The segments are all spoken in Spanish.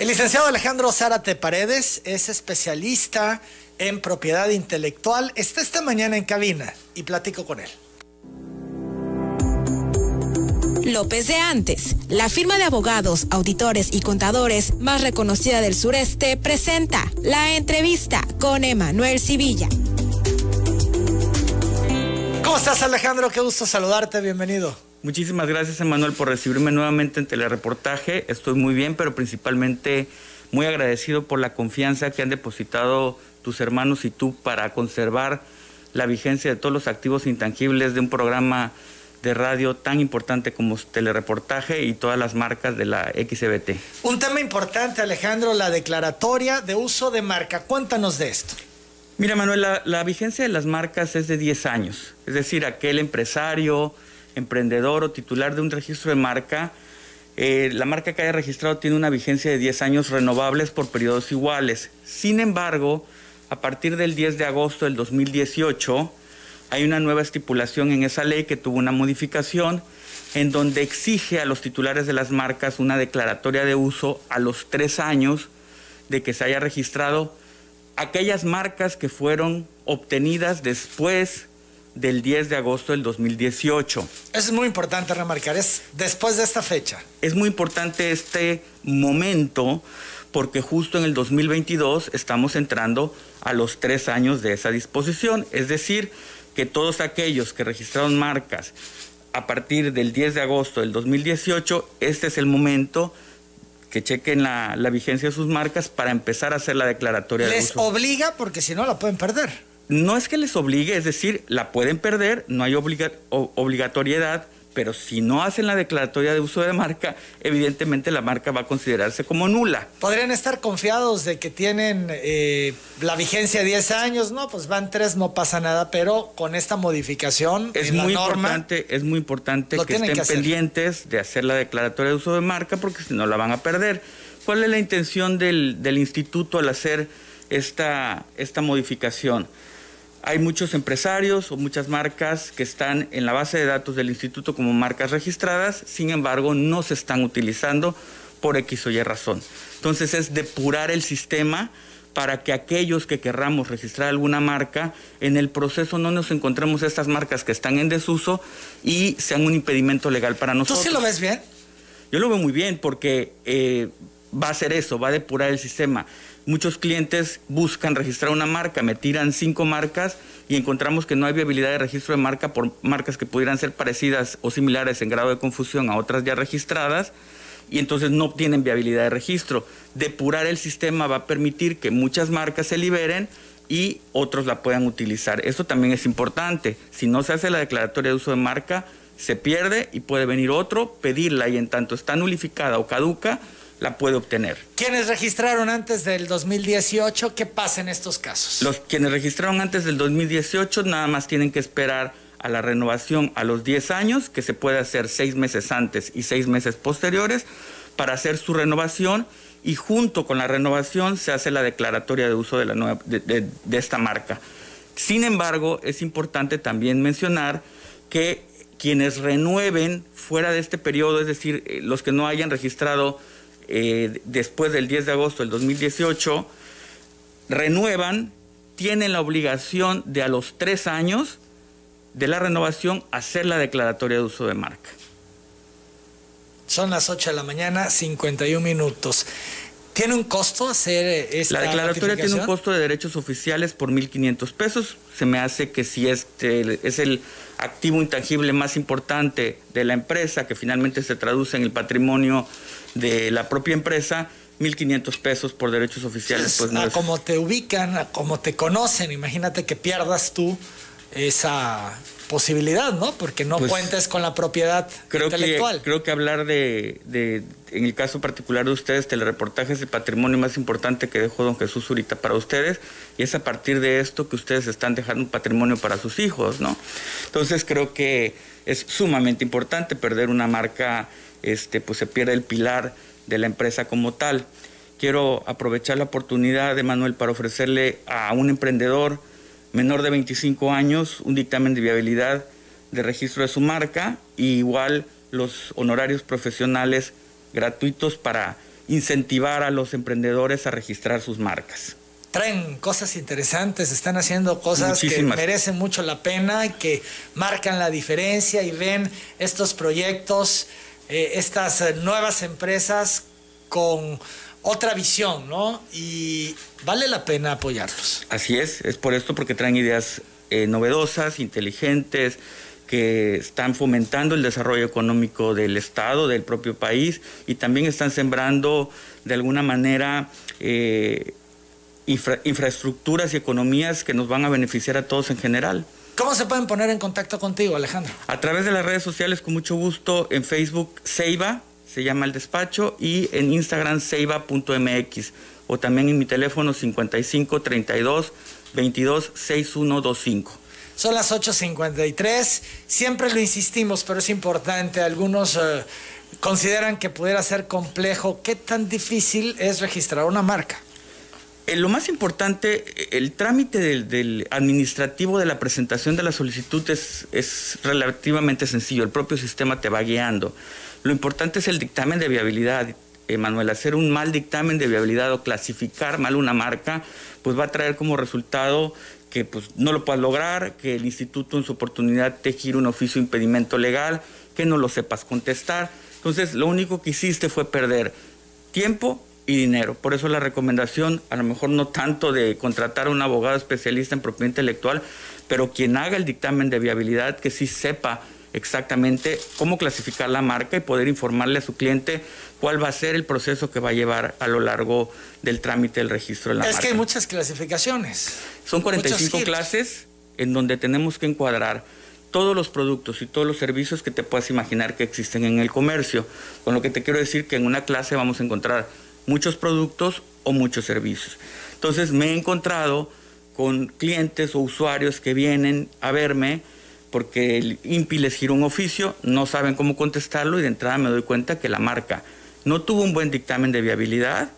El licenciado Alejandro Zárate Paredes es especialista en propiedad intelectual. Está esta mañana en cabina y platico con él. López de Antes, la firma de abogados, auditores y contadores más reconocida del sureste, presenta la entrevista con Emanuel Civilla. ¿Cómo estás Alejandro? Qué gusto saludarte, bienvenido. Muchísimas gracias Emanuel por recibirme nuevamente en telereportaje. Estoy muy bien, pero principalmente muy agradecido por la confianza que han depositado tus hermanos y tú para conservar la vigencia de todos los activos intangibles de un programa de radio tan importante como telereportaje y todas las marcas de la XBT. Un tema importante, Alejandro, la declaratoria de uso de marca. Cuéntanos de esto. Mira, Manuel, la, vigencia de las marcas es de 10 años. Es decir, aquel empresario, emprendedor o titular de un registro de marca, eh, la marca que haya registrado tiene una vigencia de 10 años renovables por periodos iguales. Sin embargo, a partir del 10 de agosto del 2018, hay una nueva estipulación en esa ley que tuvo una modificación en donde exige a los titulares de las marcas una declaratoria de uso a los tres años de que se haya registrado aquellas marcas que fueron obtenidas después del 10 de agosto del 2018. Es muy importante remarcar, es después de esta fecha. Es muy importante este momento porque justo en el 2022 estamos entrando a los tres años de esa disposición, es decir, que todos aquellos que registraron marcas a partir del 10 de agosto del 2018, este es el momento que chequen la, vigencia de sus marcas para empezar a hacer la declaratoria de uso. Les obliga porque si no la pueden perder. No es que les obligue, es decir, la pueden perder, no hay obligatoriedad, pero si no hacen la declaratoria de uso de marca, evidentemente la marca va a considerarse como nula. ¿Podrían estar confiados de que tienen eh, la vigencia de 10 años? No, pues van 3, no pasa nada, pero con esta modificación es muy importante, Es muy importante que estén pendientes de hacer la declaratoria de uso de marca porque si no la van a perder. ¿Cuál es la intención del, del instituto al hacer esta, esta modificación? Hay muchos empresarios o muchas marcas que están en la base de datos del instituto como marcas registradas, sin embargo no se están utilizando por X o Y razón. Entonces es depurar el sistema para que aquellos que querramos registrar alguna marca, en el proceso no nos encontremos estas marcas que están en desuso y sean un impedimento legal para nosotros. ¿Tú sí lo ves bien? Yo lo veo muy bien porque eh, va a hacer eso, va a depurar el sistema. Muchos clientes buscan registrar una marca, me tiran cinco marcas y encontramos que no hay viabilidad de registro de marca por marcas que pudieran ser parecidas o similares en grado de confusión a otras ya registradas y entonces no obtienen viabilidad de registro. Depurar el sistema va a permitir que muchas marcas se liberen y otros la puedan utilizar. Eso también es importante. Si no se hace la declaratoria de uso de marca, se pierde y puede venir otro, pedirla y en tanto está nulificada o caduca, la puede obtener. ¿Quiénes registraron antes del 2018? ¿Qué pasa en estos casos? Los quienes registraron antes del 2018 nada más tienen que esperar a la renovación a los 10 años, que se puede hacer seis meses antes y seis meses posteriores, para hacer su renovación y junto con la renovación se hace la declaratoria de uso de, la nueva, de, esta marca. Sin embargo, es importante también mencionar que quienes renueven fuera de este periodo, es decir, eh, los que no hayan registrado eh, después del 10 de agosto del 2018, renuevan, tienen la obligación de a los tres años de la renovación hacer la declaratoria de uso de marca. Son las 8 de la mañana, 51 minutos. ¿Tiene un costo hacer eh, esta La declaratoria tiene un costo de derechos oficiales por 1.500 pesos. Se me hace que si este es el activo intangible más importante de la empresa, que finalmente se traduce en el patrimonio de la propia empresa, 1.500 pesos por derechos oficiales. Pues, a como te ubican, a como te conocen, imagínate que pierdas tú esa posibilidad, ¿no? Porque no pues, cuentes con la propiedad creo intelectual. Que, creo que hablar de, de, en el caso particular de ustedes, telereportaje es el patrimonio más importante que dejó don Jesús ahorita para ustedes y es a partir de esto que ustedes están dejando un patrimonio para sus hijos, ¿no? Entonces creo que es sumamente importante perder una marca este, pues se pierde el pilar de la empresa como tal. Quiero aprovechar la oportunidad de Manuel para ofrecerle a un emprendedor menor de 25 años un dictamen de viabilidad de registro de su marca y igual los honorarios profesionales gratuitos para incentivar a los emprendedores a registrar sus marcas traen cosas interesantes, están haciendo cosas que merecen mucho la pena y que marcan la diferencia y ven estos proyectos, eh, estas eh, nuevas empresas con otra visión, ¿no? Y vale la pena apoyarlos. Así es, es por esto porque traen ideas eh, novedosas, inteligentes, que están fomentando el desarrollo económico del Estado, del propio país, y también están sembrando de alguna manera infraestructuras y economías que nos van a beneficiar a todos en general. ¿Cómo se pueden poner en contacto contigo, Alejandro? A través de las redes sociales, con mucho gusto, en Facebook, Ceiba, se llama el despacho, y en Instagram, ceiba.mx, o también en mi teléfono 55 32 22 6125. Son las 8.53, siempre lo insistimos, pero es importante, algunos eh, consideran que pudiera ser complejo. ¿Qué tan difícil es registrar una marca? Eh, lo más importante, el trámite del, administrativo de la presentación de la solicitud es, relativamente sencillo, el propio sistema te va guiando. Lo importante es el dictamen de viabilidad. Manuel, hacer un mal dictamen de viabilidad o clasificar mal una marca, pues va a traer como resultado que pues, no lo puedas lograr, que el instituto en su oportunidad te gire un oficio impedimento legal, que no lo sepas contestar. Entonces, lo único que hiciste fue perder tiempo y dinero. Por eso la recomendación, a lo mejor no tanto de contratar a un abogado especialista en propiedad intelectual, pero quien haga el dictamen de viabilidad, que sí sepa exactamente cómo clasificar la marca y poder informarle a su cliente cuál va a ser el proceso que va a llevar a lo largo del trámite del registro de la marca. Es que hay muchas clasificaciones. Son 45 clases en donde tenemos que encuadrar todos los productos y todos los servicios que te puedas imaginar que existen en el comercio. Con lo que te quiero decir que en una clase vamos a encontrar muchos productos o muchos servicios. Entonces me he encontrado con clientes o usuarios que vienen a verme porque el INPI les giró un oficio, no saben cómo contestarlo y de entrada me doy cuenta que la marca no tuvo un buen dictamen de viabilidad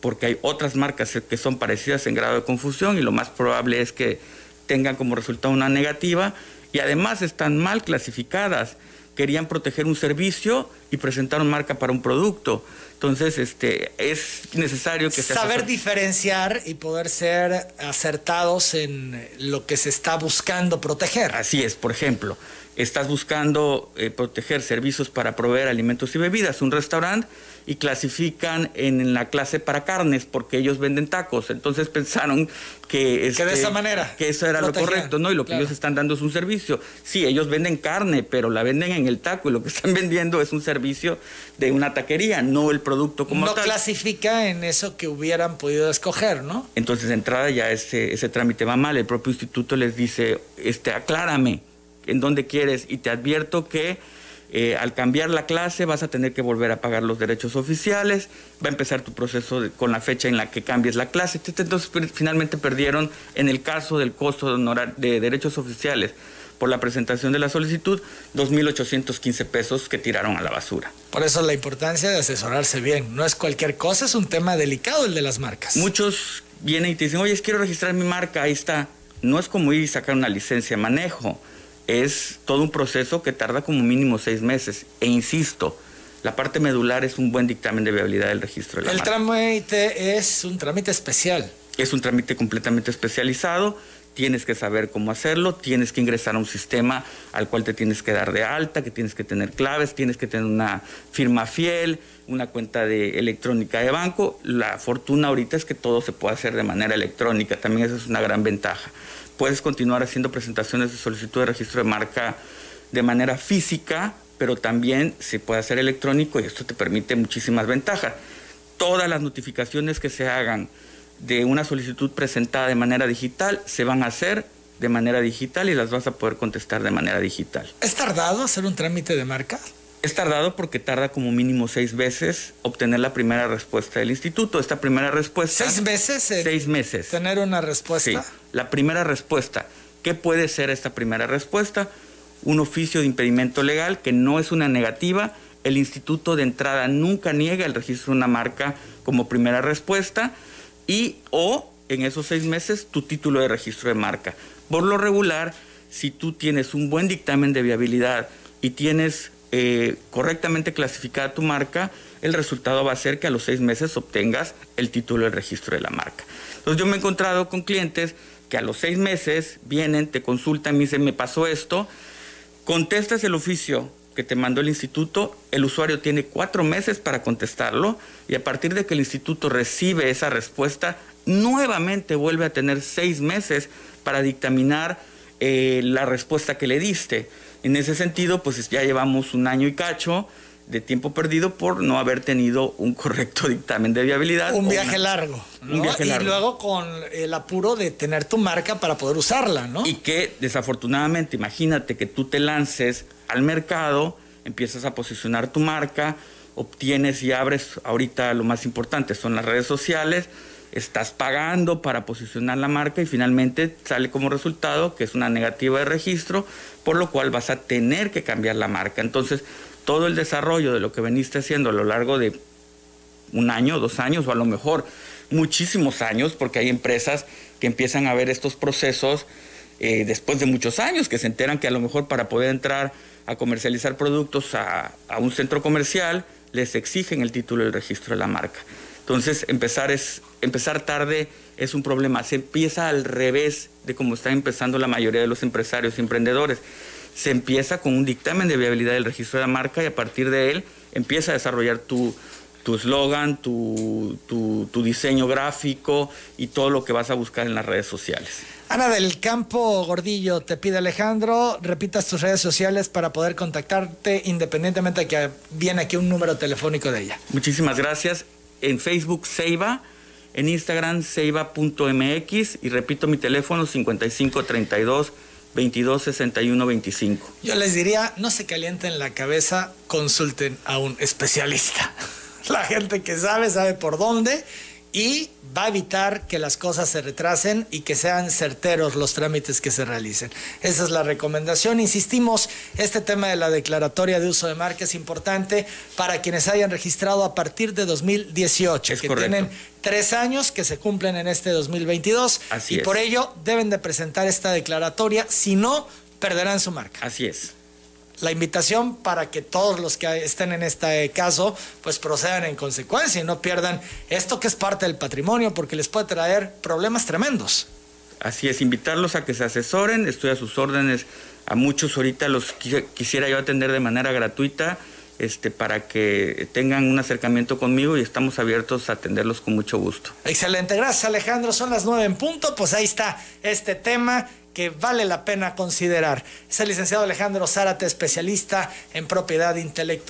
porque hay otras marcas que son parecidas en grado de confusión y lo más probable es que tengan como resultado una negativa y además están mal clasificadas. Querían proteger un servicio y presentaron marca para un producto. Entonces, este, es necesario que saber diferenciar y poder ser acertados en lo que se está buscando proteger. Así es, por ejemplo, estás buscando eh, proteger servicios para proveer alimentos y bebidas, un restaurante y clasifican en la clase para carnes porque ellos venden tacos. Entonces pensaron que, de esa este, manera que eso era lo correcto, ¿no? Y lo que ellos están dando es un servicio. Sí, ellos venden carne, pero la venden en el taco y lo que están vendiendo es un servicio de una taquería, no el producto como tal. No clasifica en eso que hubieran podido escoger, ¿no? Entonces, de entrada ya ese, ese trámite va mal. El propio instituto les dice, este, aclárame en dónde quieres y te advierto que eh, al cambiar la clase vas a tener que volver a pagar los derechos oficiales, va a empezar tu proceso con la fecha en la que cambies la clase. Entonces finalmente perdieron en el caso del costo de, de derechos oficiales por la presentación de la solicitud 2.815 pesos que tiraron a la basura. Por eso la importancia de asesorarse bien. No es cualquier cosa, es un tema delicado el de las marcas. Muchos vienen y te dicen, oye, quiero registrar mi marca, ahí está. No es como ir y sacar una licencia de manejo es todo un proceso que tarda como mínimo seis meses. E insisto, la parte medular es un buen dictamen de viabilidad del registro de la El trámite es un trámite especial. Es un trámite completamente especializado. Tienes que saber cómo hacerlo, tienes que ingresar a un sistema al cual te tienes que dar de alta, que tienes que tener claves, tienes que tener una firma fiel, una cuenta de electrónica de banco. La fortuna ahorita es que todo se puede hacer de manera electrónica, también esa es una gran ventaja puedes continuar haciendo presentaciones de solicitud de registro de marca de manera física, pero también se puede hacer electrónico y esto te permite muchísimas ventajas. Todas las notificaciones que se hagan de una solicitud presentada de manera digital se van a hacer de manera digital y las vas a poder contestar de manera digital. ¿Es tardado hacer un trámite de marca? Es tardado porque tarda como mínimo seis veces obtener la primera respuesta del instituto. Esta primera respuesta. ¿Seis meses? Seis meses. Tener una respuesta. Sí. La primera respuesta. ¿Qué puede ser esta primera respuesta? Un oficio de impedimento legal que no es una negativa. El instituto de entrada nunca niega el registro de una marca como primera respuesta. Y o en esos seis meses tu título de registro de marca. Por lo regular, si tú tienes un buen dictamen de viabilidad y tienes eh, correctamente clasificada tu marca, el resultado va a ser que a los seis meses obtengas el título de registro de la marca. Entonces yo me he encontrado con clientes que a los seis meses vienen, te consultan, me dicen, me pasó esto, contestas el oficio que te mandó el instituto, el usuario tiene cuatro meses para contestarlo y a partir de que el instituto recibe esa respuesta, nuevamente vuelve a tener seis meses para dictaminar eh, la respuesta que le diste. En ese sentido, pues ya llevamos un año y cacho de tiempo perdido por no haber tenido un correcto dictamen de viabilidad. Un viaje largo. Un viaje largo. Y luego con el apuro de tener tu marca para poder usarla, ¿no? Y que desafortunadamente, imagínate que tú te lances al mercado, empiezas a posicionar tu marca, obtienes y abres, ahorita lo más importante son las redes sociales, estás pagando para posicionar la marca y finalmente sale como resultado que es una negativa de registro, por lo cual vas a tener que cambiar la marca. Entonces, todo el desarrollo de lo que veniste haciendo a lo largo de un año, dos años o a lo mejor muchísimos años, porque hay empresas que empiezan a ver estos procesos eh, después de muchos años, que se enteran que a lo mejor para poder entrar a comercializar productos a, a un centro comercial les exigen el título del registro de la marca. Entonces, empezar, es, empezar tarde es un problema. Se empieza al revés de cómo están empezando la mayoría de los empresarios y emprendedores se empieza con un dictamen de viabilidad del registro de la marca y a partir de él empieza a desarrollar tu tu eslogan, tu, tu, diseño gráfico y todo lo que vas a buscar en las redes sociales. Ana del Campo Gordillo, te pide Alejandro, repitas tus redes sociales para poder contactarte independientemente de que viene aquí un número telefónico de ella. Muchísimas gracias. En Facebook, Seiba. En Instagram, seiba.mx. Y repito mi teléfono, 5532 22 61 25. Yo les diría, no se calienten la cabeza, consulten a un especialista. La gente que sabe, sabe por dónde y va a evitar que las cosas se retrasen y que sean certeros los trámites que se realicen. Esa es la recomendación. Insistimos, este tema de la declaratoria de uso de marca es importante para quienes hayan registrado a partir de 2018, que tienen tres años que se cumplen en este 2022 y por ello deben de presentar esta declaratoria, si no, perderán su marca. Así es la invitación para que todos los que estén en este caso pues procedan en consecuencia y no pierdan esto que es parte del patrimonio porque les puede traer problemas tremendos. Así es, invitarlos a que se asesoren, estoy a sus órdenes, a muchos ahorita los quisiera yo atender de manera gratuita. Este, para que tengan un acercamiento conmigo y estamos abiertos a atenderlos con mucho gusto. Excelente, gracias Alejandro, son las nueve en punto, pues ahí está este tema que vale la pena considerar. Es el licenciado Alejandro Zárate, especialista en propiedad intelectual.